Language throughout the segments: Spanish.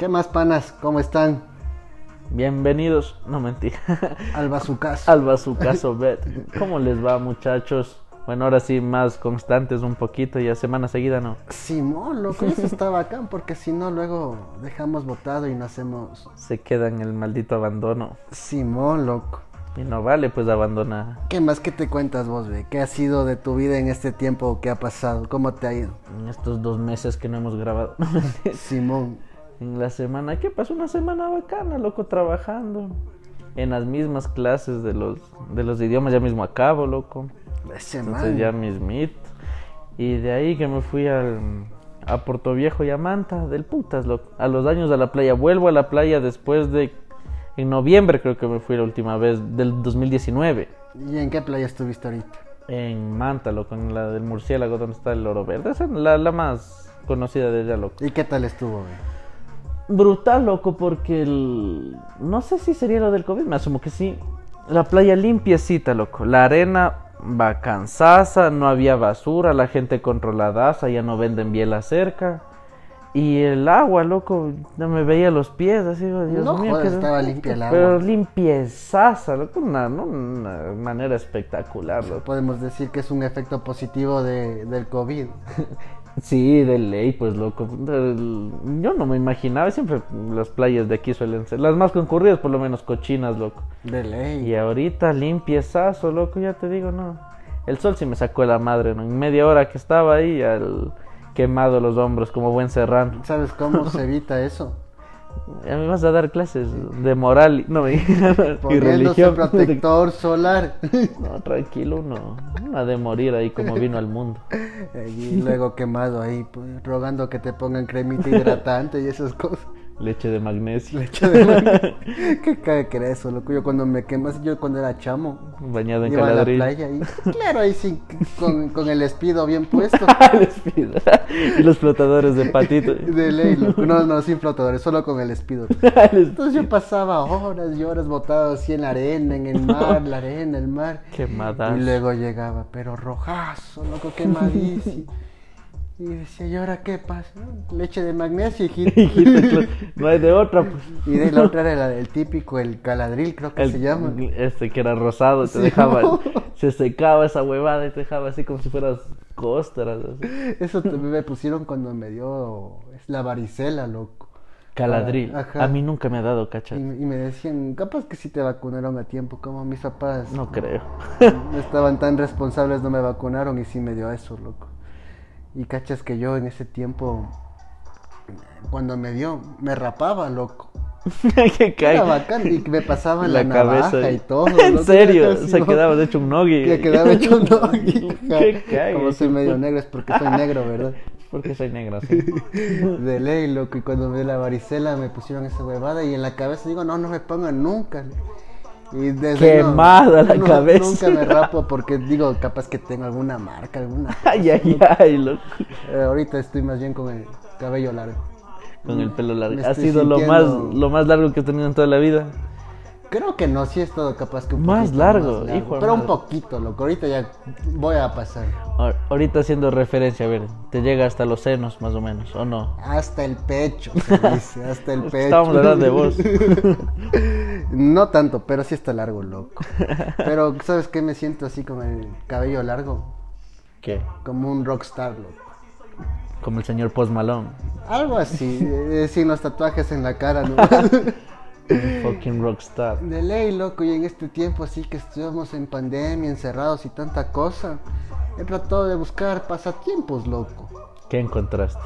¿Qué más, panas? ¿Cómo están? Bienvenidos, no mentira, Al bazucazo. al Bazucazo Bet. ¿Cómo les va, muchachos? Bueno, ahora sí, más constantes un poquito, ya semana seguida, ¿no? Simón, loco, eso está bacán, porque si no, luego dejamos votado y no hacemos. Se queda en el maldito abandono. Simón, loco. Y no vale, pues abandona. ¿Qué más que te cuentas vos, ve? ¿Qué ha sido de tu vida en este tiempo que ha pasado? ¿Cómo te ha ido? En estos dos meses que no hemos grabado. Simón. En la semana, ¿qué pasó? Una semana bacana, loco, trabajando. En las mismas clases de los, de los idiomas, ya mismo acabo, loco. Ese Entonces ya mismito. Y de ahí que me fui al, a Puerto Viejo y a Manta, del putas, loco. A los años a la playa. Vuelvo a la playa después de... En noviembre creo que me fui la última vez, del 2019. ¿Y en qué playa estuviste ahorita? En Manta, loco, en la del murciélago donde está el oro verde. Esa es la, la más conocida de ella, loco. ¿Y qué tal estuvo, ve? Brutal, loco, porque el... No sé si sería lo del COVID, me asumo que sí. La playa limpiecita, loco. La arena vacanzaza, no había basura, la gente controladaza, ya no venden biela cerca. Y el agua, loco, no me veía los pies, así, Dios No mío. estaba limpia el agua. Pero limpiezaza, loco, una, una manera espectacular, loco. Podemos decir que es un efecto positivo de, del COVID. Sí, de ley, pues loco. Yo no me imaginaba, siempre las playas de aquí suelen ser las más concurridas, por lo menos cochinas, loco. De ley. Y ahorita limpiezazo, loco, ya te digo, no. El sol sí me sacó la madre, ¿no? En media hora que estaba ahí, al quemado los hombros como buen serrano. ¿Sabes cómo se evita eso? Ya me vas a dar clases de moral no, y, y religión. protector solar. No, tranquilo, uno, uno ha de morir ahí como vino al mundo. Y luego quemado ahí, pues, rogando que te pongan cremita hidratante y esas cosas. Leche de magnesio, Leche de maní. ¿Qué cae que era eso, loco? Yo cuando me quemas, yo cuando era chamo, bañado en a la playa y, claro, ahí sí, con, con el espido bien puesto. El espido. y los flotadores de patito. De ley, loco. No, no, sin flotadores, solo con el espido. Entonces yo pasaba horas y horas botado así en la arena, en el mar, la arena, el mar. Quemadas. Y luego llegaba, pero rojazo, loco, quemadísimo. Y decía, ¿y ahora qué pasa? Leche de magnesio, hijito. Hijito, no hay de otra, pues. Y de la otra era la- el típico, el caladril, creo que El- se llama. Este que era rosado, te Sí, dejaba, no. se secaba esa huevada y te dejaba así como si fueras costras. así. Eso me pusieron cuando me dio es la varicela, loco. Caladril. Ajá. A mí nunca me ha dado Y, cacha. y me decían, capaz que sí te vacunaron a tiempo, como mis papás No creo. no estaban tan responsables, no me vacunaron y sí me dio eso, loco. Y cachas que yo en ese tiempo, cuando me dio, me rapaba, loco. que. Era bacán y me pasaba la, La cabeza. navaja y todo. en loco, serio, así, se quedaba de hecho un nogui. Que quedaba hecho un doggy. ¿Qué cae? Como soy medio negro es porque soy negro, ¿verdad? Porque soy negro, sí. De ley, loco. Y cuando me dio la varicela me pusieron esa huevada y en la cabeza digo, no, no me pongan nunca. Y desde no, Quemada la no, cabeza. Nunca me rapo porque digo, capaz que tengo alguna marca, alguna. Ay, ay, ay, loco. Eh, ahorita estoy más bien con el cabello largo. Con el pelo Me largo. Ha sido lo más, sintiendo- lo más largo que he tenido en toda la vida. Creo que no, sí es todo capaz que un Más poquito largo, hijo Pero un poquito, loco. Ahorita ya voy a pasar. Ahor- Ahorita haciendo referencia, a ver, te llega hasta los senos más o menos, ¿o no? Hasta el pecho, se dice, hasta el pecho. estábamos hablando de vos. No tanto, pero sí está largo, loco. Pero, ¿sabes qué? Me siento así con el cabello largo, ¿Qué? como un rockstar, loco. Como el señor Post Malone. Algo así, eh, sin los tatuajes en la cara, ¿no? Un fucking rockstar. De ley, loco, y en este tiempo así que estuvimos en pandemia, encerrados y tanta cosa, he tratado de buscar pasatiempos, loco. ¿Qué encontraste?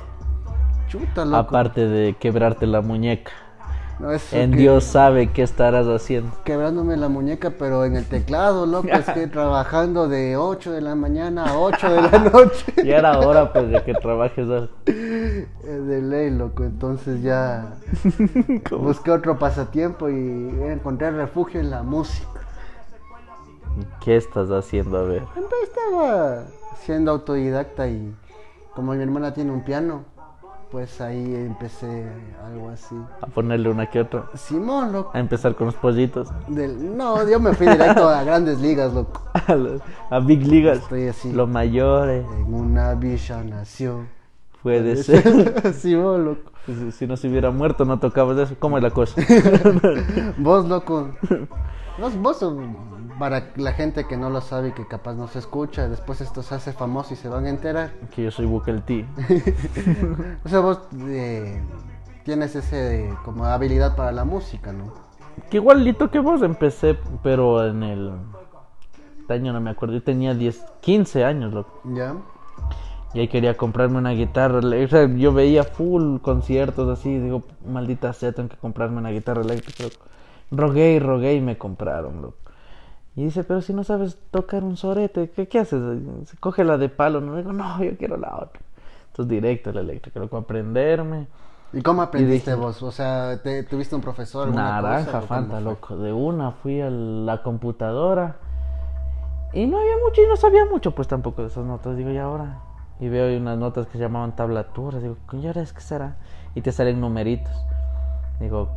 Chuta, loco. Aparte de quebrarte la muñeca. No, En que- Dios sabe qué estarás haciendo. Quebrándome la muñeca, pero en el teclado, loco, es que trabajando de 8 de la mañana a 8 de la noche. Ya era hora pues de que trabajes. ¿sabes? De ley, loco, entonces ya ¿Cómo? busqué otro pasatiempo y encontré refugio en la música. ¿Qué estás haciendo? A ver. Entonces estaba siendo autodidacta y como mi hermana tiene un piano, pues ahí empecé algo así. A ponerle una que otra. Simón, loco. A empezar con los pollitos. Del- No, yo me fui directo a grandes ligas, loco. A, a Big Ligas. Estoy así. Lo mayor eh, En una villa nació. puede ser. Simón, loco. Si, si no se hubiera muerto, no tocabas eso. ¿Cómo es la cosa? vos, loco. Vos, vos, para la gente que no lo sabe y que capaz no se escucha, después esto se hace famoso y se van a enterar. Que yo soy Bukel T. o sea, vos eh, tienes ese como habilidad para la música, ¿no? Que igualito que vos empecé, pero en el este año no me acuerdo, yo tenía 10, 15 años, loco. Ya. Y ahí quería comprarme una guitarra. O sea, yo veía full conciertos así. Digo, maldita sea, tengo que comprarme una guitarra eléctrica. Rogué y rogué y me compraron, loco. Y dice, pero si no sabes tocar un sorete, ¿qué, qué haces? Se coge la de palo. No digo, no, yo quiero la otra. Entonces, directo la eléctrica, loco, aprenderme. ¿Y cómo aprendiste vos? O sea, ¿te, ¿tuviste un profesor? Naranja, fanta, loco. De una fui a la computadora. Y no había mucho y no sabía mucho, pues tampoco de esas notas. Digo, y ahora y veo unas notas que se llamaban tablaturas. Digo, ¿qué es que será? Y te salen numeritos. Digo,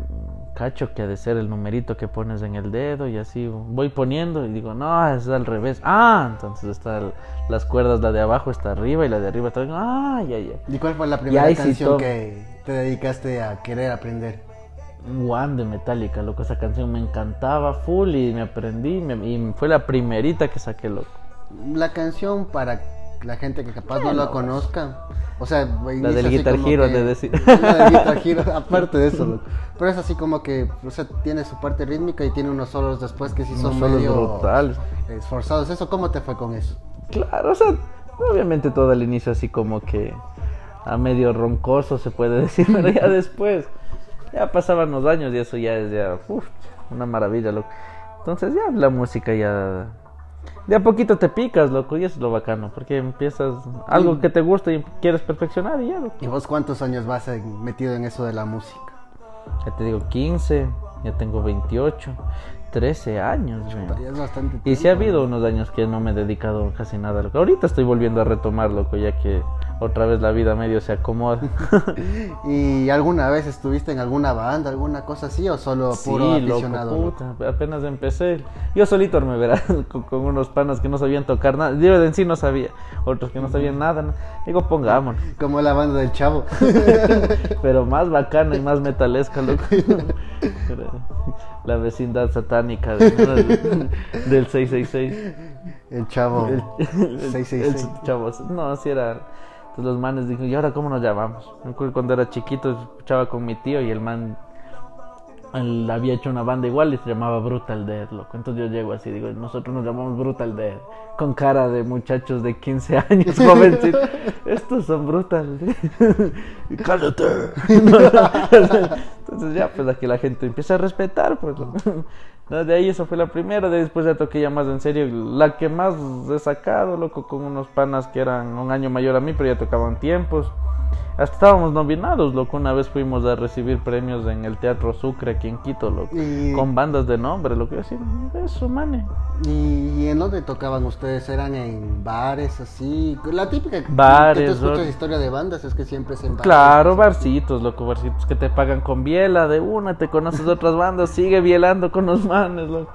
cacho que ha de ser el numerito que pones en el dedo y así voy poniendo y digo, no, es al revés. Ah, entonces está las cuerdas, la de abajo está arriba y la de arriba está... Ah, ya, ya. ¿Y cuál fue la primera canción que te dedicaste a querer aprender? One de Metallica, loco, esa canción me encantaba full y me aprendí y fue la primerita que saqué, loco. La canción para la gente que capaz no lo conozca. O sea, la del Guitar Hero, de decir. La del Guitar Hero, aparte de eso, loco. Pero es así como que, o sea, tiene su parte rítmica y tiene unos solos después que sí son medio brutales. esforzados. ¿Eso cómo te fue con eso? Claro, o sea, obviamente todo el inicio así como que a medio roncoso se puede decir, pero ya después, ya pasaban los años y eso ya es ya, una maravilla, loco. Entonces ya la música ya de a poquito te picas, loco, y eso es lo bacano, porque empiezas algo que te gusta y quieres perfeccionar y ya, loco. ¿Y vos cuántos años vas metido en eso de la música? Ya te digo, 15, ya tengo 28. 13 años, Y si ha habido unos años que no me he dedicado casi nada. Loco. Ahorita estoy volviendo a retomar, loco, ya que otra vez la vida medio se acomoda. ¿Y alguna vez estuviste en alguna banda, alguna cosa así o solo puro sí, aficionado? Loco, puta, apenas empecé. Yo solito me verás con, unos panas que no sabían tocar nada. Yo en sí no sabía, otros que no sabían nada. Digo, pongámonos. Como la banda del chavo. Pero más bacana y más metalesca, loco. la vecindad satánica del, 666. El chavo. El, 666. chavo. No, así era los manes dijeron, ¿y ahora cómo nos llamamos? Cuando era chiquito escuchaba con mi tío y el man había hecho una banda igual y se llamaba Brutal Dead, loco. Entonces yo llego así, digo, nosotros nos llamamos Brutal Dead, con cara de muchachos de 15 años, jovencitos. Estos son Brutal Dead. ¡Cállate! Entonces ya, pues aquí la gente empieza a respetar, pues. De ahí eso fue la primera, de después ya toqué ya más en serio, la que más he sacado, loco, con unos panas que eran un año mayor a mí, pero ya tocaban tiempos. Hasta estábamos nominados, loco. Una vez fuimos a recibir premios en el Teatro Sucre aquí en Quito, loco. Con bandas de nombre, lo que decir. Eso, mane. ¿Y en dónde tocaban ustedes? ¿Eran en bares así? La típica bares, que tú escuchas historia de bandas es que siempre es en bares. Claro, barcitos, loco, barcitos que te pagan con biela de una, te conoces de otras bandas, sigue bielando con los manes, loco.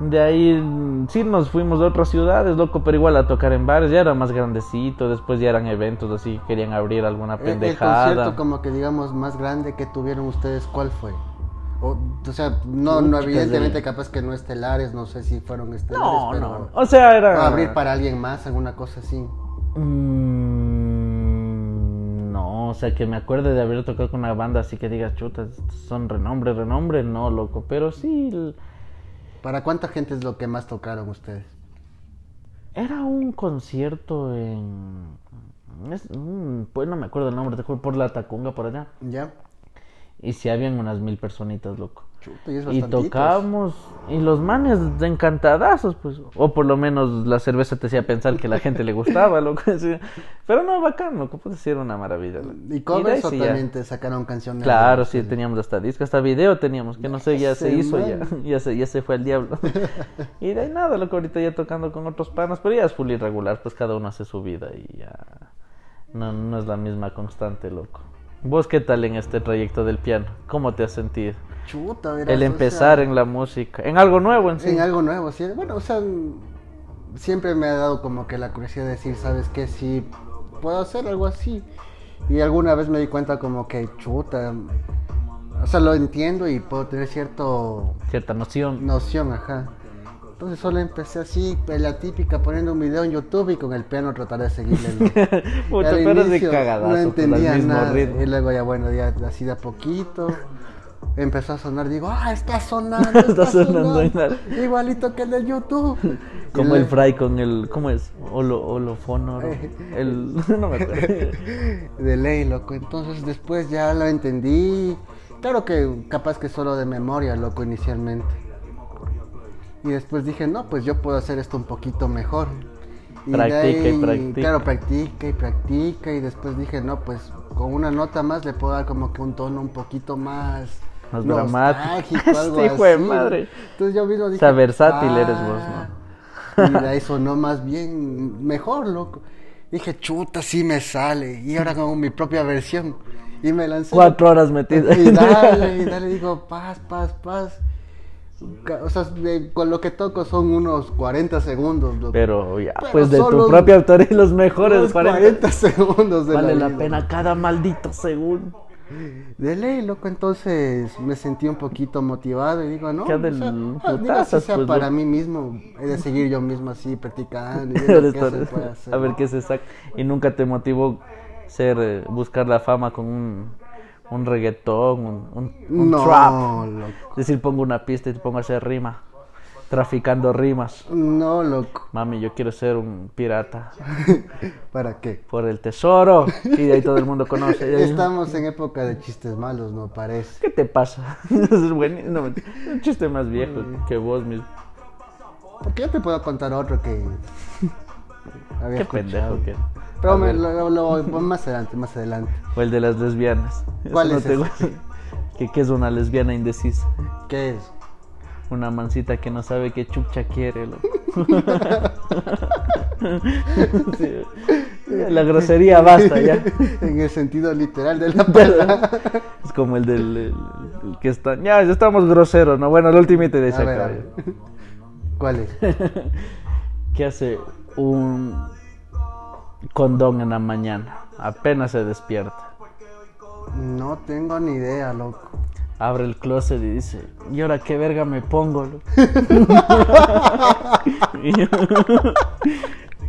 De ahí sí nos fuimos de otras ciudades, loco, pero igual a tocar en bares, ya era más grandecito, después ya eran eventos así, querían abrir alguna pendejada. El, concierto como que digamos más grande que tuvieron ustedes, ¿cuál fue? O, o sea, no, no evidentemente capaz que no estelares, no sé si fueron estelares, no, pero no. O sea, era abrir para alguien más, alguna cosa así. Mm, no, o sea, que me acuerde de haber tocado con una banda así que digas, chutas, son renombre, renombre, no, loco, pero sí ¿Para cuánta gente es lo que más tocaron ustedes? Era un concierto en... Pues no me acuerdo el nombre, por la Tacunga, por allá. Ya. Y si habían unas mil personitas, loco. Chuta, y, y tocábamos, y los manes encantadazos, pues. O por lo menos la cerveza te hacía pensar que la gente le gustaba, loco. Pero no, bacán, loco, sí era una maravilla. ¿Y covers o también te sacaron canciones? Claro, sí, teníamos hasta disco, hasta video teníamos, que no sé, ya se hizo, ya, ya se, ya se fue al diablo. y de ahí nada, loco, ahorita ya tocando con otros panas, pero ya es full irregular, pues cada uno hace su vida y ya. No, no es la misma constante, loco. ¿Vos qué tal en este trayecto del piano? ¿Cómo te has sentido? Chuta, verás, El empezar en la música, en algo nuevo en sí. En algo nuevo, sí. Bueno, o sea, siempre me ha dado como que la curiosidad de decir, ¿sabes qué? Si puedo hacer algo así. Y alguna vez me di cuenta como que chuta. O sea, lo entiendo y puedo tener cierto Cierta noción. noción, ajá. Entonces solo empecé así, pues, la típica, poniendo un video en YouTube y con el piano tratar de seguirle. el- Al pero de cagadazo. No entendía nada. ritmo. Y luego ya, bueno, ya así de a poquito. Empezó a sonar, digo, ah, está sonando, está, Está sonando sonando. Igualito que el de YouTube. Como el Fry con el. ¿Cómo es? Holo, holofono. ¿no? El. No me acuerdo. de ley, loco. Entonces después ya lo entendí. Claro que capaz que solo de memoria, loco, inicialmente. Y después dije, no, pues yo puedo hacer esto un poquito mejor. Practica y practica. Claro, practica y practica. Y después dije, no, pues con una nota más le puedo dar como que un tono un poquito más... Más dramático. algo Este hijo de madre. Entonces yo mismo dije... O sea, versátil eres vos, ¿no? Y de ahí sonó más bien, mejor, loco. Dije, chuta, sí me sale. Y ahora hago mi propia versión. Y me lancé. Cuatro horas metida. Y dale, y dale, digo, paz, paz, paz. O sea, de- con lo que toco son unos 40 segundos. loco. Pero ya, Pero pues de tu propia autoría, los mejores Unos 40. 40 segundos de Vale la vida. pena cada maldito segundo. De ley, loco, entonces me sentí un poquito motivado y digo, no, Qué o sea, ah, digo, así sea pues, para mí mismo, he de seguir yo mismo así practicando y viendo qué se puede hacer. a ver qué se saca. Y nunca te motivó ser, eh, buscar la fama con un, un reggaetón, un, un, un no, trap. loco. Es decir, pongo una pista y te pongo a hacer rima. Traficando rimas. No, loco. Mami, yo quiero ser un pirata ¿Para qué? por el tesoro. Y de ahí todo el mundo conoce. Ahí- Estamos en época de chistes malos, no parece. ¿Qué te pasa? es. No, un chiste más viejo que vos mismo. Porque yo te puedo contar otro que había Qué escuchado. pendejo que. Pero me- lo, lo- lo- más adelante, más adelante. O el de las lesbianas. Eso ¿Cuál no es te. ¿Qué, qué es una lesbiana indecisa? ¿Qué es? Una mancita que no sabe qué chucha quiere. loco. Sí. La grosería basta ya. en el sentido literal de la palabra. Es como el del el- el que está. Ya, ya estamos groseros, ¿no? Bueno, el último te dice A ver, a acá. ¿Cuál es? ¿Qué hace un condón en la mañana? Apenas se despierta. No tengo ni idea, loco. Abre el closet y dice, ¿y ahora qué verga me pongo? loco?" Y-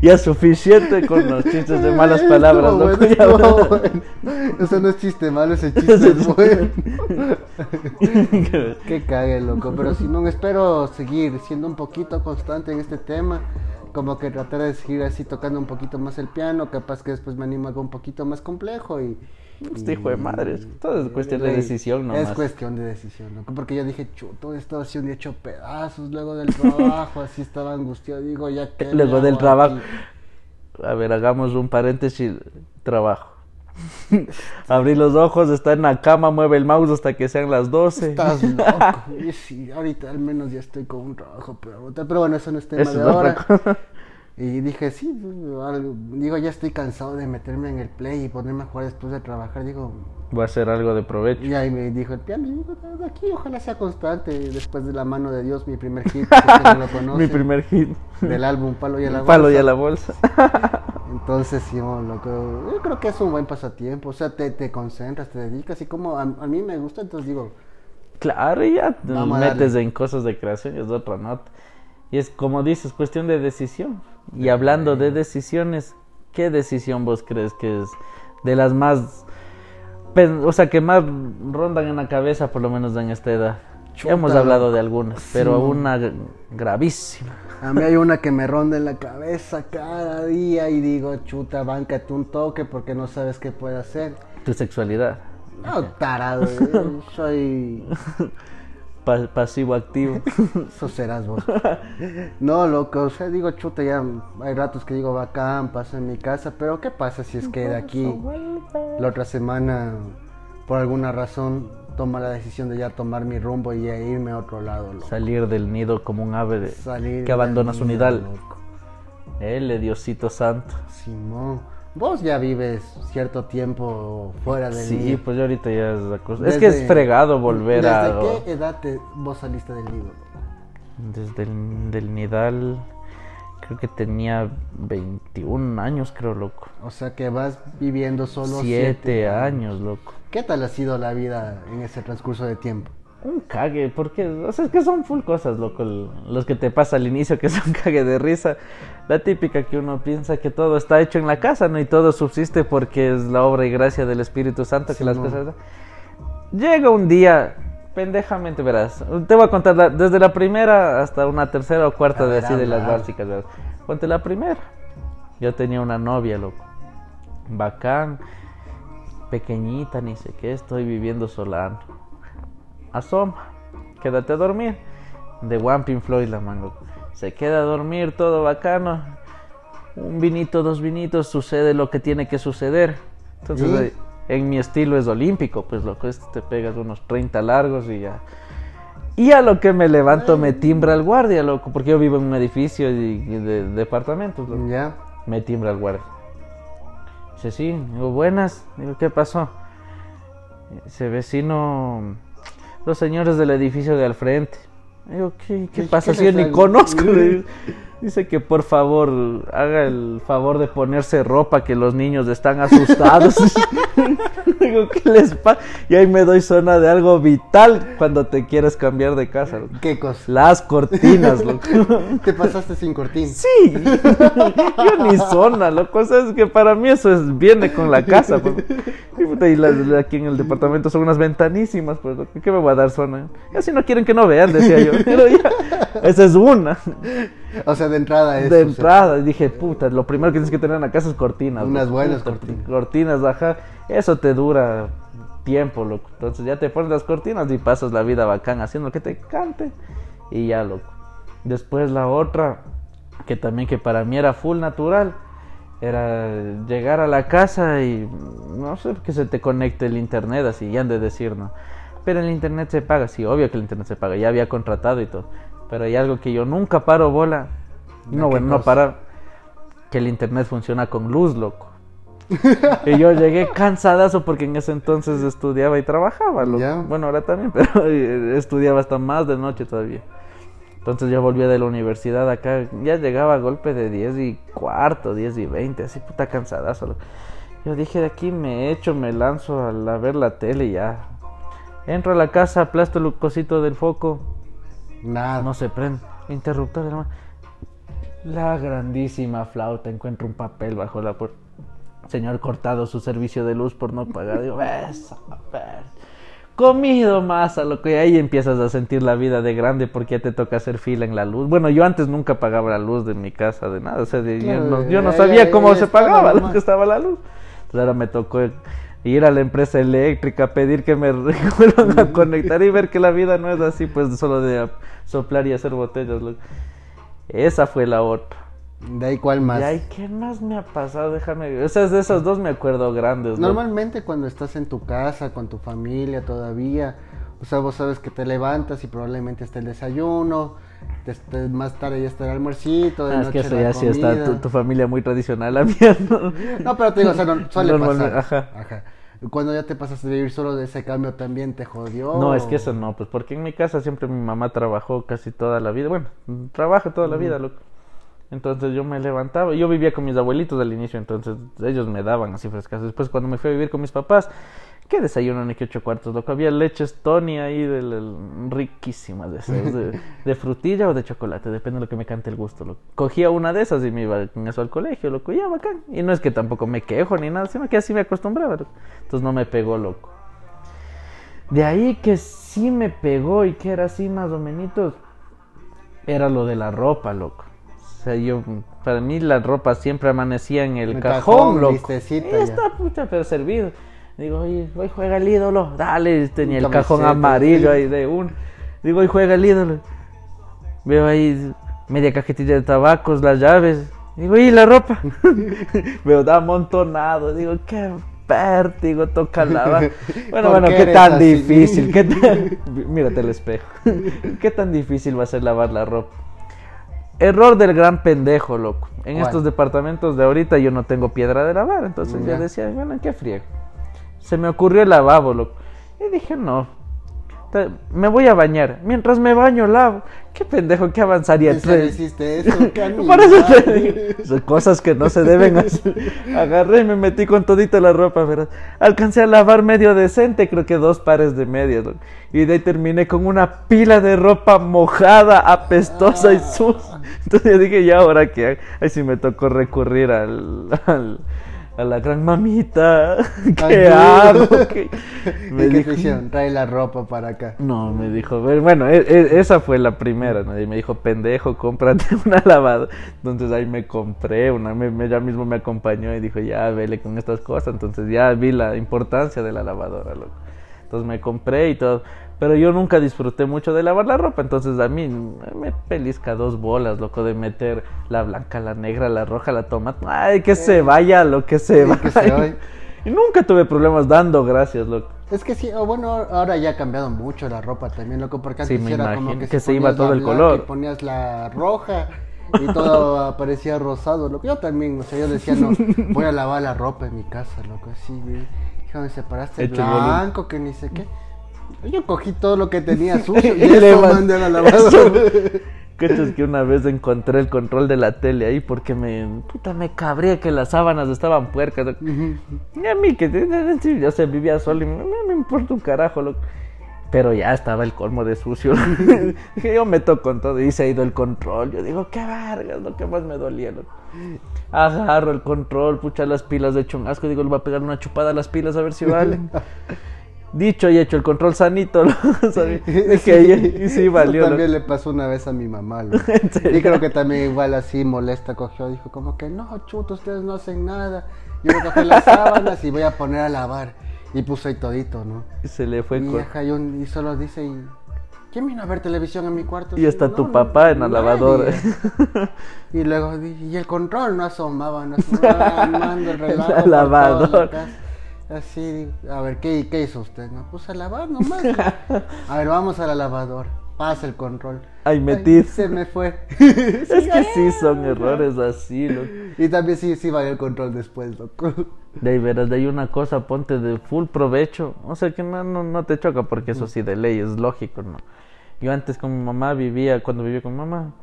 ya es suficiente con los chistes de malas palabras, loco. bueno, bueno. Eso no es chiste malo, ese chiste es bueno. Qué cague, loco. Pero si no, espero seguir siendo un poquito constante en este tema. Como que tratar de seguir así tocando un poquito más el piano. Capaz que después me animo a algo un poquito más complejo. Y, Este hijo de madre, es- todo es cuestión de decisión nomás. Es cuestión de decisión, loco. Porque yo dije, chuto, esto así un día hecho pedazos luego del trabajo. así estaba angustiado. Digo, ya que. Luego del trabajo. A ver, hagamos un paréntesis. Trabajo. Abrí los ojos, está en la cama, mueve el mouse hasta que sean las 12. Estás loco. Sí, ahorita al menos ya estoy con un trabajo, pero, pero bueno, eso no es tema Eso de ahora. Y dije, sí, algo- digo, ya estoy cansado de meterme en el play y ponerme a jugar después de trabajar. Digo, Voy a hacer algo de provecho. y ahí me dijo el piano, digo, de aquí ojalá sea constante. Después de la mano de Dios, mi primer hit, no lo conoce, Mi primer hit. del álbum Palo y a la palo y a la bolsa. Entonces, sí, oh, loco, yo creo que es un buen pasatiempo. O sea, te, te concentras, te dedicas. Y como a, a mí me gusta, entonces digo, Claro, y ya te metes en cosas de creación y es otra nota. Y es como dices, cuestión de decisión. Y hablando de decisiones, ¿qué decisión vos crees que es de las más, o sea, que más rondan en la cabeza, por lo menos en esta edad? Ya hemos Chuta, hablado de algunas, pero Sí. una gravísima. A mí hay una que me ronda en la cabeza cada día y digo, chuta, báncate un toque porque no sabes qué puede hacer. Tu sexualidad, No, tarado, eh, soy... pa- pasivo activo. Eso serás vos. No, loco, o sea, digo, chuta, ya hay ratos que digo, bacán, paso en mi casa, pero ¿qué pasa si es que de aquí la otra semana, por alguna razón, toma la decisión de ya tomar mi rumbo y ya irme a otro lado, loco? Salir del nido como un ave de- que abandona su nidal. Él, Diosito Santo. Simón, vos ya vives cierto tiempo fuera del Sí, pues yo ahorita ya es la cosa. Es que es Desde- fregado volver ¿Desde a. qué edad te- vos saliste del nido? Desde el del Nidal. creo que tenía 21 años, creo, loco. O sea que vas viviendo solo siete, años, loco. ¿Qué tal ha sido la vida en ese transcurso de tiempo? Un cague, porque, o sea, es que son full cosas, loco, los que te pasa al inicio, que son cague de risa. La típica que uno piensa que todo está hecho en la casa, ¿no? Y todo subsiste porque es la obra y gracia del Espíritu Santo que las cosas... Llega un día, pendejamente, verás. Te voy a contar desde la primera hasta una tercera o cuarta de así de las básicas, verás. Ponte la primera. Yo tenía una novia, loco. Bacán, pequeñita, ni sé qué, estoy viviendo solano. Asoma, quédate a dormir. De One Pin Floyd, la mano. Se queda a dormir, todo bacano. Un vinito, dos vinitos, sucede lo que tiene que suceder. Entonces, en mi estilo es olímpico, pues loco, este te pegas unos 30 largos y ya y a lo que me levanto me timbra el guardia, loco, porque yo vivo en un edificio de, departamentos, loco. Ya. Me timbra el guardia. Dice, sí, digo, buenas. Digo, ¿qué pasó? Dice, vecino, los señores del edificio de al frente. Digo, ¿qué, qué pasa? Si yo ni conozco. Dice que por favor haga el favor de ponerse ropa que los niños están asustados. Digo, ¿qué les pasa? Y ahí me doy zona de algo vital cuando te quieres cambiar de casa. ¿Qué cosa? Las cortinas, loco. ¿Te pasaste sin cortina? Sí. Yo ni zona, loco. O sea, es que para mí eso es, viene con la casa. Pues. Y las, aquí en el departamento son unas ventanísimas, pues. ¿Qué me voy a dar zona? Así no quieren que no vean, decía yo. Pero ya, esa es una. O sea, de entrada es. De entrada, dije, puta, lo primero que tienes que tener en la casa es cortinas. Unas buenas cortinas. Cortinas, ajá. Eso te dura tiempo, loco. Entonces ya te pones las cortinas y pasas la vida bacán haciendo que te cante. Y ya, loco. Después la otra, que también que para mí era full natural, era llegar a la casa y no sé, que se te conecte el internet, así, ya han de decir, ¿no? Pero el internet se paga, sí, obvio que el internet se paga, ya había contratado y todo. Pero hay algo que yo nunca paro bola. No, bueno, no parar. Que el internet funciona con luz, loco. y yo llegué cansadazo porque en ese entonces estudiaba y trabajaba. Loco. Bueno, ahora también, pero estudiaba hasta más de noche todavía. Entonces yo volvía de la universidad acá, ya llegaba a golpe de 10 y cuarto, 10 y 20, así puta cansadazo. Yo dije, de aquí me echo, me lanzo a, a ver la tele y ya. Entro a la casa, aplasto el cosito del foco, Nada. No se prende. Interruptor, hermano. La grandísima flauta encuentra un papel bajo la puerta. Señor cortado su servicio de luz por no pagar. Digo, ves, comido más a lo que ahí empiezas a sentir la vida de grande porque ya te toca hacer fila en la luz. Bueno, yo antes nunca pagaba la luz de mi casa, de nada. O sea, yo, no, sabía cómo se pagaba lo que estaba la luz. Entonces ahora me tocó ir a la empresa eléctrica, pedir que me vuelvan a conectar y ver que la vida no es así, pues solo de soplar y hacer botellas. Esa fue la otra. ¿De ahí cuál más? ¿De ahí qué más me ha pasado? Déjame. O sea, de esos dos me acuerdo grandes. Normalmente cuando estás en tu casa, con tu familia todavía, o sea, vos sabes que te levantas y probablemente esté el desayuno, más tarde ya está el almuercito. De ah, es que eso ya sí está tu, familia muy tradicional, la mía. No, pero te digo, o sea, no, suele pasar. Ajá. Ajá. Cuando ya te pasaste de vivir solo de ese cambio también te jodió. No, es que eso no, pues porque en mi casa siempre mi mamá trabajó casi toda la vida. Bueno, trabaja toda la vida, loco. Entonces yo me levantaba, yo vivía con mis abuelitos al inicio, entonces ellos me daban así frescas. Después cuando me fui a vivir con mis papás, ¿Qué desayuno ni que ocho cuartos, loco? Había leches Tony ahí del, riquísimas de, de, frutilla o de chocolate, depende de lo que me cante el gusto, loco. Cogía una de esas y me iba con eso al colegio, loco, ya bacán. Y no es que tampoco me quejo ni nada, sino que así me acostumbraba, loco. Entonces no me pegó, loco. De ahí que sí me pegó y que era así más o menos, era lo de la ropa, loco. O sea, yo, para mí la ropa siempre amanecía en el, cajón, loco. Esta puta, pero servido. Digo, oye, hoy juega el ídolo. Dale, tenía el cajón amarillo ahí de un. Digo, hoy juega el ídolo. Veo ahí media cajetilla de tabacos, las llaves. Digo, ¿y la ropa? Veo, da amontonado. Digo, qué pértigo, toca lavar. Bueno, bueno, qué, tan difícil. ¿Qué Mírate el espejo. ¿Qué tan difícil va a ser lavar la ropa? Error del gran pendejo, loco. En estos departamentos de ahorita yo no tengo piedra de lavar. Entonces ya decía, bueno, qué friego se me ocurrió el lavabo, loco. Y dije, no. Me voy a bañar. Mientras me baño, lavo. Qué pendejo, que avanzaría. ¿En serio tres- hiciste eso? Qué Por eso te digo, son cosas que no se deben hacer. Agarré y me metí con todita la ropa, ¿verdad? Alcancé a lavar medio decente, creo que dos pares de medias. Y de ahí terminé con una pila de ropa mojada, apestosa y Ah. sucia. Entonces yo dije, ¿y ahora qué? Ahí sí me tocó recurrir al, al- a la gran mamita. ¿Qué hago? ¿Qué? Me ¿Y qué dijo, te hicieron? Trae la ropa para acá. no, me dijo, "Ver, bueno, e- e- esa fue la primera, ¿no? Y me dijo, pendejo, cómprate una lavadora. Entonces ahí me compré una, me, me- ella mismo me acompañó y dijo, ya, vele con estas cosas. Entonces ya vi la importancia de la lavadora, loco. Entonces me compré y todo. Pero yo nunca disfruté mucho de lavar la ropa, entonces a mí me pellizca dos bolas, loco, de meter la blanca, la negra, la roja, la tomate. Ay, que se vaya lo que se vaya. que se vaya. Y nunca tuve problemas dando gracias, loco. Es que sí, o bueno, ahora ya ha cambiado mucho la ropa también, loco, porque antes me era como que, que si se iba todo el color. Y ponías la roja y todo aparecía rosado, loco. Yo también, o sea, yo decía, no, voy a lavar la ropa en mi casa, loco, así, güey. Déjame separaste el blanco, que ni sé qué. Yo cogí todo lo que tenía sucio y Y le mandé a la lavadora. Cachas que una vez encontré el control de la tele ahí porque me puta me cabría que las sábanas estaban puercas. loco. Y a mí que yo se vivía solo y me, no me importa un carajo, loco. Pero ya estaba el colmo de sucio. Dije, yo meto con todo y se ha ido el control. Yo digo, qué vergas, lo que más me dolía, loco. Agarro el control, pucha las pilas de hecho un asco. Digo, le voy a pegar una chupada a las pilas a ver si valen. Dicho y hecho, el control sanito, y, sí valió. también le pasó una vez a mi mamá. Y creo que también igual así molesta cogió, dijo como que no, chuto, ustedes no hacen nada. Yo voy a coger las sábanas y voy a poner a lavar. Y puso ahí todito, ¿no? Y se le fue Y, ajá, y, un- y solo dice, y, ¿quién vino a ver televisión en mi cuarto? Y está No, tu papá en la lavadora. y luego, y el control no asomaba, no asomaba, armando el relajo. La lavadora. Así, a ver, ¿qué, ¿qué hizo usted? No, pues a lavar nomás. a ver, vamos a la lavadora. Pasa el control. Ay, metí. se me fue. Es que sí son errores así, loco. Y también sí, sí valió el control después, loco. De ahí verás, de ahí una cosa, ponte de full provecho. O sea que no, no, no te choca porque eso sí de ley es lógico, ¿no? Yo antes con mi mamá vivía, cuando vivía con mi mamá,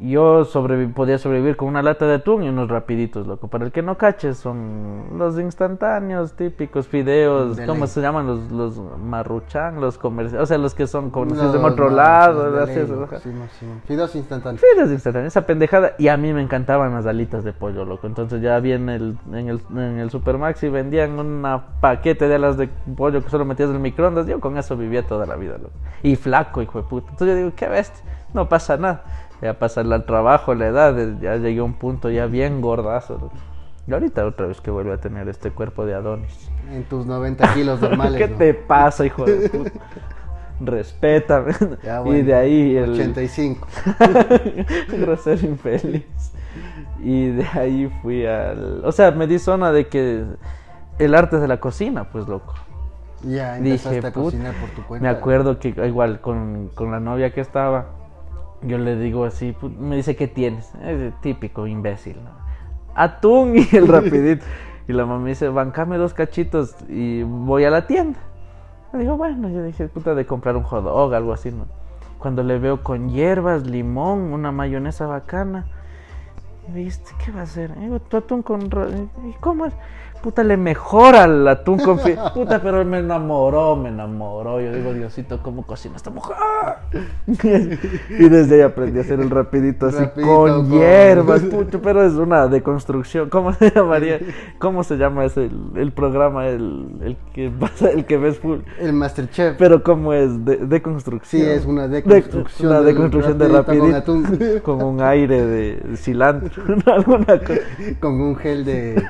yo sobrevi- podía sobrevivir con una lata de atún y unos rapiditos, loco. Para el que no cache, son los instantáneos típicos, fideos, De ¿cómo ley. se llaman? Los, los marruchan, los comerciales, o sea, los que son Los en otro lado. de ley, sí, sí. Fideos instantáneos. Fideos instantáneos, esa pendejada. Y a mí me encantaban las alitas de pollo, loco. Entonces ya vi en el, en el, en el Supermaxi vendían un paquete de alas de pollo que solo metías en el microondas. Yo con eso vivía toda la vida, loco. Y flaco, hijo de puta. Entonces yo digo, qué bestia, no pasa nada. Ya pasa el trabajo, la edad, eh, ya llegué a un punto ya bien gordazo. Y ahorita otra vez que vuelvo a tener este cuerpo de Adonis. En tus 90 kilos normales. ¿Qué ¿no? te pasa, hijo de puta? Respétame. Ya, Y bueno, de ahí el... 85. grosero infeliz. Y de ahí fui al... O sea, me di zona de que el arte de la cocina, pues loco. Ya empezaste Dije, a cocinar por tu cuenta. Me acuerdo que igual con, con la novia que estaba, yo le digo así, "Put", me dice, ¿qué tienes? Es típico imbécil. ¿no? Atún y el rapidito. Y la mamá me dice, bancame dos cachitos y voy a la tienda. Le digo, bueno, yo dije, puta, de comprar un hot dog, algo así, ¿no? Cuando le veo con hierbas, limón, una mayonesa bacana. ¿Viste? ¿Qué va a hacer? Digo, tu atún con... ¿Y cómo es? Puta, le mejora el atún con... Puta, pero me enamoró, me enamoró. Yo digo, Diosito, ¿cómo cocina esta mujer? y desde ahí aprendí a hacer el rapidito así Rapidito, con con- hierbas, puto, pero es una deconstrucción. ¿Cómo se llamaría? ¿Cómo se llama ese el, el programa el, el que pasa, el que ves full? El Masterchef. Pero cómo es de, deconstrucción. Sí, es una deconstrucción una del deconstrucción de rapidito rapidito con atún. con un aire de cilantro, alguna cosa. Con un gel de.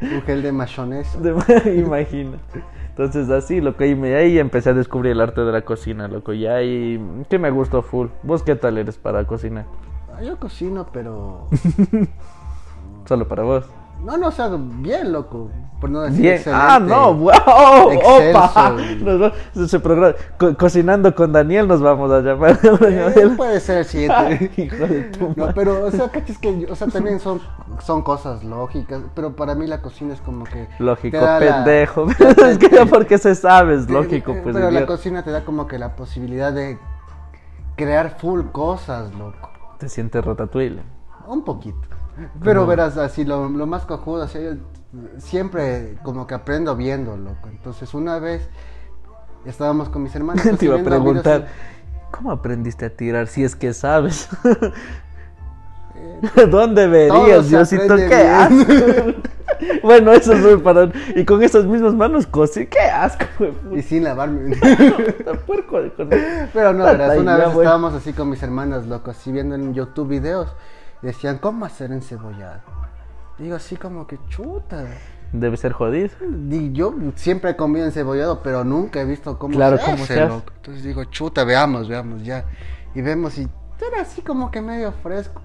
Un gel de mayonesa. Imagina. Entonces así, loco, y me, ahí empecé a descubrir el arte de la cocina, loco, y ahí que me gustó full. ¿Vos qué tal eres para cocinar? Ah, Yo cocino, pero. Solo para vos. No, no, o sea, bien, loco. Por no decir Bien. excelente. Ah, no, wow. Opa. Nos va- ese programa, co- cocinando con Daniel nos vamos a llamar. Eh, puede ser el siguiente. Hijo de tu No, pero, o sea, cachis que, o sea, también son, son cosas lógicas, pero para mí la cocina es como que... Lógico, la- pendejo. es que no porque se sabe, es lógico, Eh, pues. Pero la cocina te da como que la posibilidad de crear full cosas, loco. Te sientes ratatouille. Un poquito. Pero verás, así lo, lo más cojudo, así, yo siempre como que aprendo viendo, loco. Entonces una vez estábamos con mis hermanos. Te iba a videos preguntar, ¿cómo aprendiste a tirar si es que sabes? ¿Dónde todo verías, Diosito? ¡Qué asco! bueno, eso es muy para... Y con esas mismas manos cosí, ¡qué asco! güey, Y sin lavarme. Pero no, verás, una vez estábamos así con mis hermanas, loco, así viendo en YouTube videos. Y decían, ¿cómo hacer encebollado? Digo así como que chuta. Debe ser jodido. Di- Yo siempre he comido encebollado, pero nunca he visto cómo Claro, se cómo hace, se hace. loco. Entonces digo, chuta, veamos, veamos ya. Y vemos y era así como que medio fresco.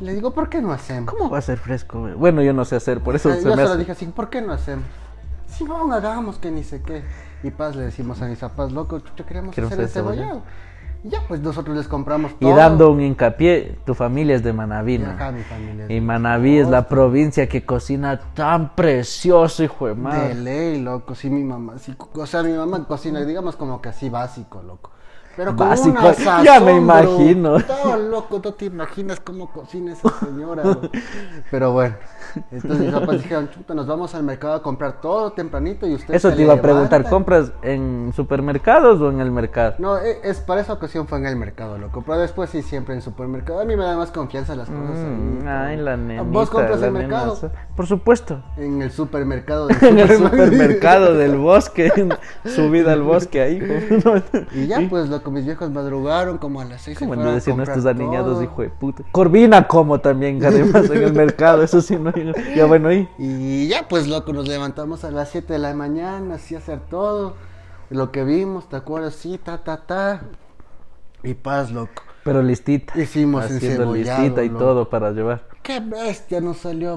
Le digo, ¿por qué no hacemos? ¿Cómo va a ser fresco? güey? Bueno, yo no sé hacer, por eso Eh, se yo me se lo hace... dije así, ¿por qué no hacemos? Si no, hagamos que ni sé qué. Y paz le decimos a mis papás, loco, chucha, queremos Queremos hacer hacer encebollado. Y ya, pues nosotros les compramos Y dando un hincapié, tu familia es de Manaví, ¿no? acá mi familia. Y Manaví es la provincia que cocina tan precioso, hijo de De madre. ley, loco, sí, mi mamá, sí, o sea, mi mamá cocina, digamos como que así básico, loco. Pero con Básico, una sazón ya me imagino. Todo loco, no te imaginas cómo cocina esa señora. Pero bueno, entonces mis papás dijeron, chuta, nos vamos al mercado a comprar todo tempranito y usted Eso te iba a preguntar, levanta". ¿compras en supermercados o en el mercado? No, e- es para esa ocasión fue en el mercado, loco. Pero después sí, siempre en supermercado. A mí me da más confianza las cosas. Mm, ay, la nenita. ¿Vos compras en mercado? nenaza. Por supuesto. En el supermercado. del En el supermercado. del bosque, subida al bosque ahí. Y ya, pues, loco, mis viejos madrugaron como a las seis. le a decían estos aniñados, hijo de puta. Corvina como también, además, en el mercado, eso sí, no. Ya bueno, ahí. Y ya, pues, loco, nos levantamos a las 7 de la mañana, así hacer todo. Lo que vimos, ¿te acuerdas? Sí, ta, ta, ta. Y paz, loco. Pero listita. Hicimos Haciendo encebollado, listita y loco. todo para llevar. Qué bestia, nos salió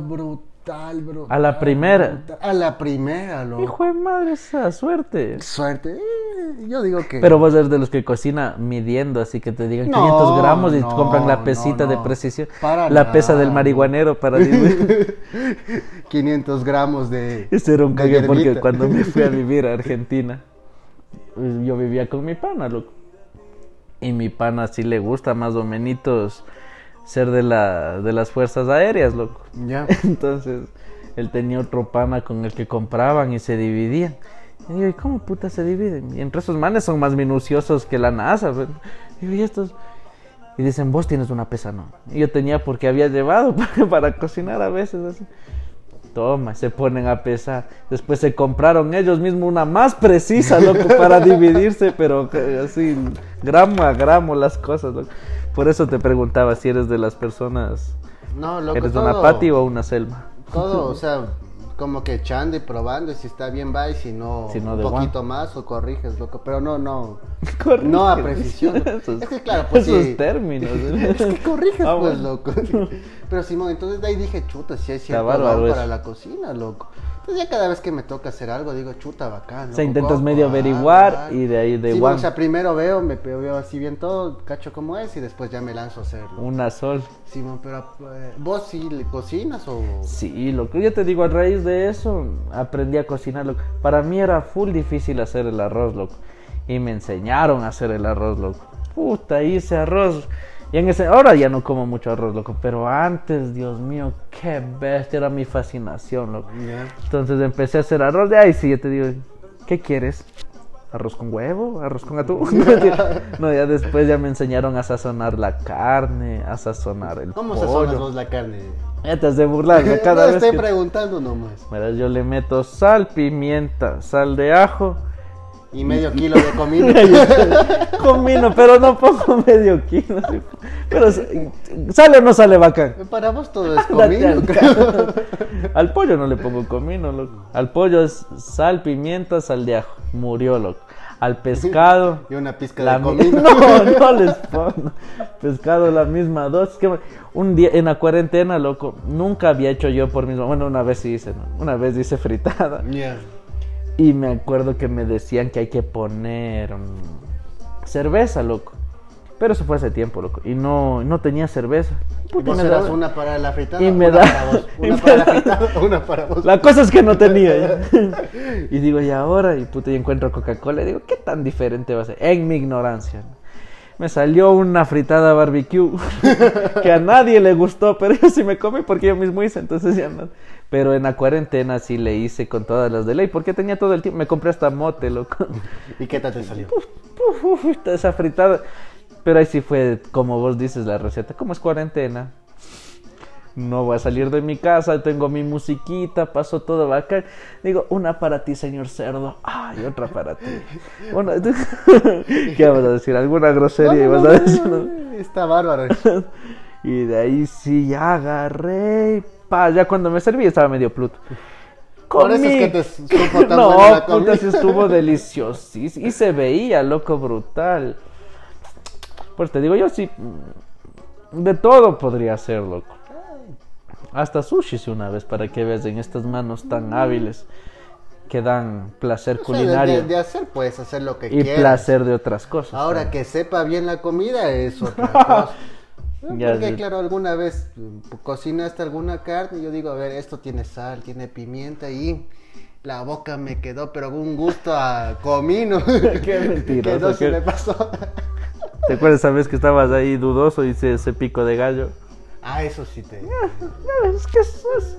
brutal, bro. A la primera. A la primera, loco. Hijo de madre, esa suerte. Suerte. eh, Yo digo que. Pero vos eres de los que cocina midiendo, así que te digan No, 500 gramos y no, compran la no, pesita de precisión. Para la pesa del marihuanero para dividir. 500 gramos de. Ese era un cague porque cuando me fui a vivir a Argentina, yo vivía con mi pana, loco. Y mi pana sí le gusta más o menos ser de, la, de las fuerzas aéreas, loco. Ya. Entonces, él tenía otro pana con el que compraban y se dividían. Y digo, ¿y cómo puta se dividen? Y entre esos manes son más minuciosos que la NASA. Y digo, ¿y estos? Y dicen, vos tienes una pesa, no. Y yo tenía porque había llevado para, para cocinar a veces así. Toma, se ponen a pesar. Después se compraron ellos mismos una más precisa, loco, para dividirse, pero así, gramo a gramo las cosas, loco. Por eso te preguntaba si eres de las personas. No, loco. ¿Eres todo, una Pati o una Selma? Todo, o sea, como que echando y probando. Y si está bien, va. Y si no, Si no, un poquito más o corriges, loco. Pero no, no. Corrige. No a precisión. Esos- es que claro, pues esos sí. términos. Es que corriges, Ah, pues, loco. Pero Simón, entonces de ahí dije, chuta, si hay cierto para la cocina, loco. Entonces ya cada vez que me toca hacer algo, digo, chuta, bacán. O sea, intentas medio ah, averiguar y de ahí de Sí, one. o sea, primero veo, me veo así bien todo, cacho cómo es y después ya me lanzo a hacerlo. Una sol. Simón, pero eh, ¿vos sí le cocinas o...? Sí, lo que yo te digo, a raíz de eso aprendí a cocinar. loco. Para mí era full difícil hacer el arroz, loco. Y me enseñaron a hacer el arroz, loco. Puta, hice arroz. Y en ese, ahora ya no como mucho arroz, loco. Pero antes, Dios mío, qué bestia, era mi fascinación, loco. Entonces empecé a hacer arroz de ahí, sí, yo te digo, ¿qué quieres? ¿Arroz con huevo? ¿Arroz con atún? no, ya después ya me enseñaron a sazonar la carne, a sazonar el ¿Cómo pollo. sazonas vos la carne? Ya te has de burlar, ¿no? cada no, vez estoy que... preguntando nomás. Mira, yo le meto sal, pimienta, sal de ajo, Y medio kilo de comino. comino, pero no pongo medio kilo. Pero sale o no sale bacán. Para vos todo es comino. al pollo no le pongo comino, loco. Al pollo es sal, pimienta, sal de ajo. Murió, loco. al pescado. Y una pizca la de mi- comino. No, no les pongo. Pescado la misma dosis. que un día en la cuarentena, loco, nunca había hecho yo por mismo. Bueno, una vez sí hice, ¿no? Una vez hice fritada. Ya. Y me acuerdo que me decían que hay que poner mm, cerveza, loco. Pero eso fue hace tiempo, loco. Y no, no tenía cerveza. Y vos me daba- una para la fritada, Y me una da- para vos. Una para la da- fritada, una para vos. La cosa es que no tenía. ya. y digo, y ahora, y puta, y encuentro Coca-Cola. Y digo, ¿qué tan diferente va a ser? En mi ignorancia. ¿no? Me salió una fritada barbecue que a nadie le gustó, pero yo sí me comí porque yo mismo hice, entonces ya no. Pero en la cuarentena sí le hice con todas las de ley, porque tenía todo el tiempo. Me compré hasta mote, loco. ¿Y qué tal te salió? Uf, uf, uf, esa fritada. Pero ahí sí fue, como vos dices, la receta. Como es cuarentena, no voy a salir de mi casa, tengo mi musiquita, paso todo bacán. Digo, una para ti, señor cerdo. Ay, otra para ti. Una- ¿Qué vas a decir? ¿Alguna grosería No, no, vas no, a decir? no, Está bárbaro. Y de ahí sí ya agarré. Pa, ya cuando me serví estaba medio pluto. Por eso es que te supo tan no, buena la puta, comida. sí estuvo deliciosísimo. Y se veía, loco, brutal. Pues te digo, yo sí. mm, De todo podría ser, loco. Hasta sushi sí una vez, para que veas en estas manos tan hábiles que dan placer O sea, de- culinario de, de hacer, puedes hacer lo que y quieras. placer de otras cosas. Ahora que sepa bien la comida es otra cosa. Ya Porque claro, alguna vez mm, cocinaste alguna carne y yo digo, a ver, esto tiene sal, tiene pimienta y la boca me quedó, pero un gusto a comino. Qué mentiroso, Que no se qué- me pasó. ¿Te acuerdas esa vez que estabas ahí dudoso y hice ese pico de gallo? Ah, eso sí te... Ya ves que eso es-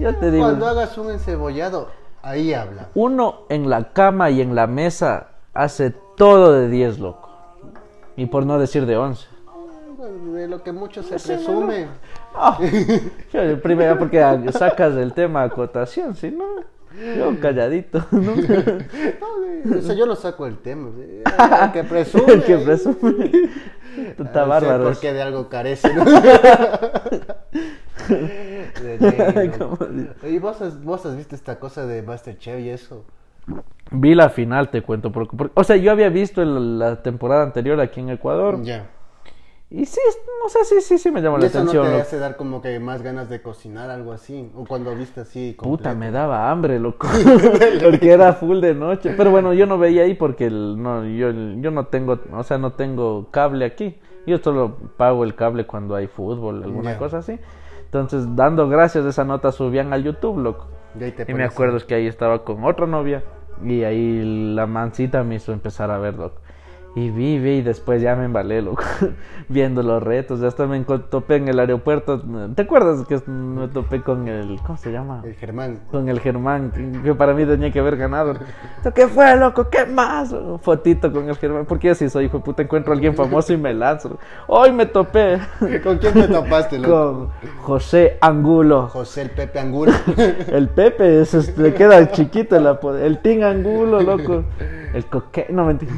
ya te digo. Cuando hagas un encebollado, ahí habla. Uno en la cama y en la mesa hace todo de 10, loco. Y por no decir de 11. De lo que mucho se presume. Ah, primero porque sacas del tema acotación, si no, yo calladito. ¿no? No, de- o sea, yo lo saco del tema. el que presume. El que presume. Está bárbaro. eso. Porque de algo carece. ¿Y vos has, vos has visto esta cosa de Masterchef y eso? Vi la final, te cuento. Porque, porque- o sea, yo había visto el- la temporada anterior aquí en Ecuador. Ya. Y sí, no sé, sí, sí, sí me llamó ¿Y la eso no atención. te loco. hace dar como que más ganas de cocinar algo así? O cuando viste así Puta, completo? me daba hambre, loco. porque era full de noche. Pero bueno, yo no veía ahí porque el- no, yo, yo no tengo, o sea, no tengo cable aquí. Yo solo pago el cable cuando hay fútbol, alguna cosa así. Entonces, dando gracias, esa nota subían al YouTube, loco. Y, ahí te Y me acuerdo es que ahí estaba con otra novia. Y ahí la mancita me hizo empezar a ver, loco. Y vi, vi, y después ya me embalé, loco. Viendo los retos. Hasta me topé en el aeropuerto. ¿Te acuerdas que me topé con el. ¿Cómo se llama? El Germán. Con el Germán, que- para mí tenía que haber ganado. ¿Qué fue, loco? ¿Qué más? Fotito con el Germán. Porque yo sí soy hijo de puta, encuentro a alguien famoso y me lanzo. Hoy me topé ¿Con quién te topaste, loco? con José Angulo. José el Pepe Angulo. El Pepe, es, este, le queda chiquito el, apodo. el Ting Angulo, loco. El coque, no mentira.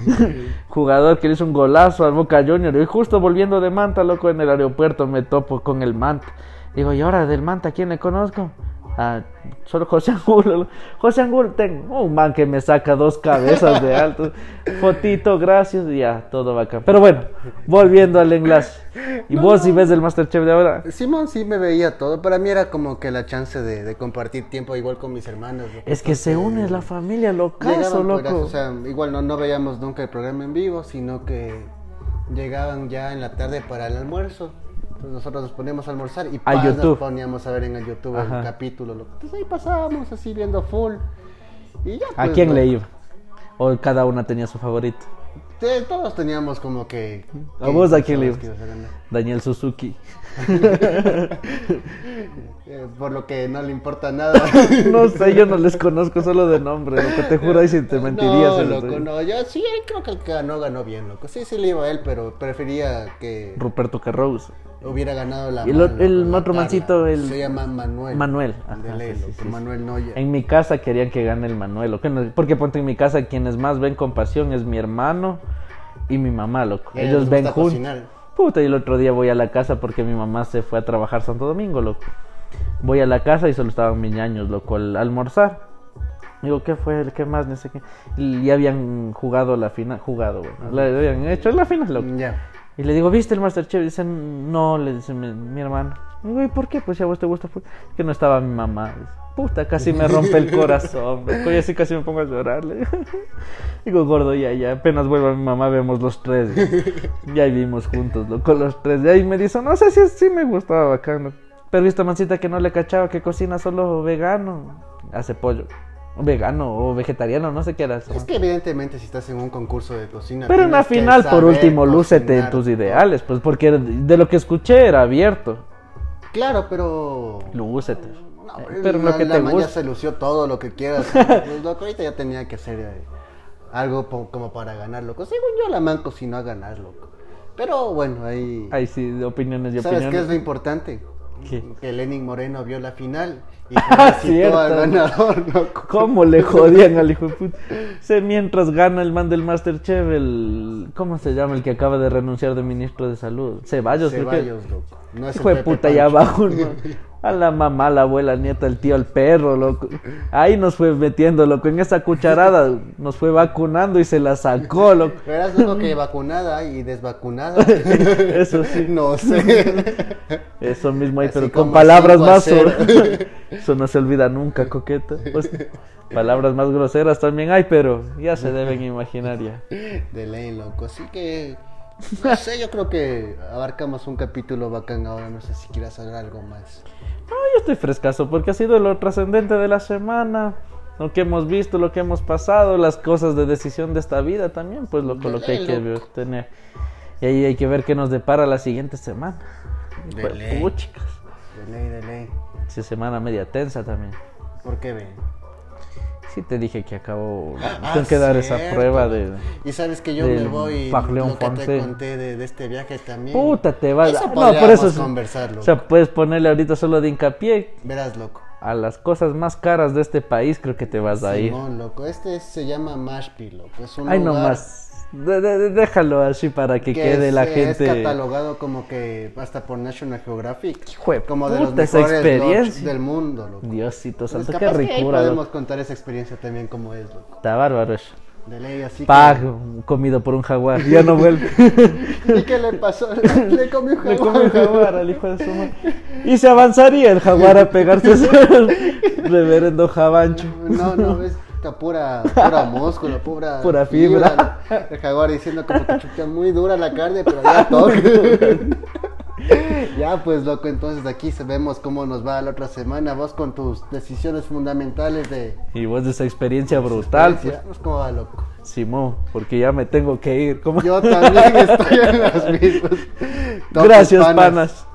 Jugador que le hizo un golazo al Boca Junior. Y justo volviendo de Manta, loco, en el aeropuerto me topo con el Manta. Digo, ¿y ahora del Manta quién le conozco? Ah, solo José Angulo. José Angulo, tengo un man que me saca dos cabezas de alto. Fotito, gracias, y ya, todo bacán. Pero bueno, volviendo al enlace. ¿Y vos si ves el Masterchef de ahora? Simón sí me veía todo. Para mí era como que la chance de, de compartir tiempo igual con mis hermanos. Es que se une la familia, locazo, pues, loco. o sea, igual no, no veíamos nunca el programa en vivo, sino que llegaban ya en la tarde para el almuerzo. Entonces nosotros nos poníamos a almorzar y A nos poníamos a ver en el YouTube Ajá. el capítulo. loco. Entonces ahí pasábamos así viendo full. Y ya, ¿A pues, quién loco, le iba? ¿O cada una tenía su favorito? te- todos teníamos como que... ¿A vos a quién le ibas? Daniel Suzuki. Eh, por lo que no le importa nada. No sé, yo no les conozco solo de nombre, lo que te juro ahí si te mentiría. No, loco, no. Yo sí, creo que el que ganó, ganó bien, loco. Sí, sí le iba a él, pero prefería que Ruperto Carrous. Hubiera ganado la Y el, mano, el otro mancito, el Se llama Manuel. Manuel. Ajá, ley, sí, sí, Manuel Noya. En mi casa querían que gane el Manuel, porque ponte en mi casa quienes más ven con pasión es mi hermano y mi mamá, loco. Y ellos ven juntos. Puta, y el otro día voy a la casa porque mi mamá se fue a trabajar Santo Domingo, loco. Voy a la casa y solo estaban mis ñaños, loco, al almorzar. Digo, ¿qué fue? ¿Qué más? No sé qué. Y habían jugado la final, jugado, bueno, la habían hecho en la final, loco. Ya. Y le digo, ¿viste el Masterchef? Y dicen, no, le dice mi, mi hermano. Y digo, ¿y por qué? Pues si a vos te gusta, que no estaba mi mamá. Dice, Puta, casi me rompe el corazón. loco, Y así casi me pongo a llorar. le digo. Digo, gordo, ya, ya, apenas vuelva mi mamá, vemos los tres. Y ahí vimos juntos, loco, los tres. Y ahí me dice, no sé si sí me gustaba bacano. Pero esta mancita que no le cachaba que cocina solo vegano, hace pollo. Vegano o vegetariano, no sé qué era eso. Es que evidentemente si estás en un concurso de cocina... Pero en la final, por último, lúcete en tus ideales, pues porque de lo que escuché era abierto. Claro, pero... Lúcete. No, Eh, pero la, lo que la te gusta. se lució todo lo que quieras. Pues, loco, ahorita ya tenía que hacer eh, algo po- como para ganar, loco. Según yo, la man cocinó a ganar, loco. Pero bueno, ahí... Ahí sí, de opiniones y ¿Sabes qué es opiniones. lo importante? ¿Qué? Que Lenin Moreno vio la final y Ah, felicitó cierto. al ganador, loco. ¿Cómo le jodían al hijo de puta? Se mientras gana el man del Masterchef, el. ¿Cómo se llama? El que acaba de renunciar de ministro de salud. Ceballos, creo que. Ceballos, loco. No es Hijo de puta, allá abajo, ¿no? A la mamá, la abuela, nieta, el tío, el perro, loco. Ahí nos fue metiendo, loco. En esa cucharada nos fue vacunando y se la sacó, loco. Verás, loco, que vacunada y desvacunada. Eso sí. No sé. Eso mismo ahí, Así pero con palabras más. Eso no se olvida nunca, coqueta. Pues, palabras más groseras también hay, pero ya se deben imaginar ya. De ley, loco. Así que, no sé, yo creo que abarcamos un capítulo bacán ahora. No sé si quieras hablar algo más. No, yo estoy frescazo porque ha sido lo trascendente de la semana. Lo que hemos visto, lo que hemos pasado, las cosas de decisión de esta vida también, pues lo, que hay que tener. Y ahí hay que ver qué nos depara la siguiente semana. De Pues, ley. puchicas. De ley, de ley. Sí, semana media tensa también. ¿Por qué ven? Sí te dije que acabo, Ah, tengo que dar esa prueba de... Y sabes que yo me voy. Lo que te conté de, de este viaje también. Puta, te vas Eso No, por eso... es- conversarlo. O sea, puedes ponerle ahorita solo de hincapié Verás, loco. a las cosas más caras de este país, creo que te vas a ir. Loco. Este se llama Mashpi, loco. Es un Ay, lugar no más. De- de- déjalo así para que, que quede la se- gente. Es catalogado como que hasta por National Geographic. Hijo como de los puta, esa mejores experiencia. del mundo, loco. Diosito Pues santo, qué que ricura. podemos contar esa experiencia también como es, loco. Está bárbaro eso. De ley, así Pag, comido por un jaguar. Ya no vuelve. que... ¿Y qué le pasó? le comió un Le jaguar. come un jaguar al hijo de su madre. Y se avanzaría el jaguar a pegarse ese reverendo jabancho. No, no, es esta pura, pura músculo, pura, Pura fibra. El jaguar diciendo como que chucha muy dura la carne, pero ya toque. ya pues loco, entonces aquí se vemos cómo nos va la otra semana. Vos con tus decisiones fundamentales de Y vos de esa experiencia brutal, pues. Vamos cómo va loco. Simón, porque ya me tengo que ir. ¿Cómo? Yo también estoy en las mismas. Gracias, panas.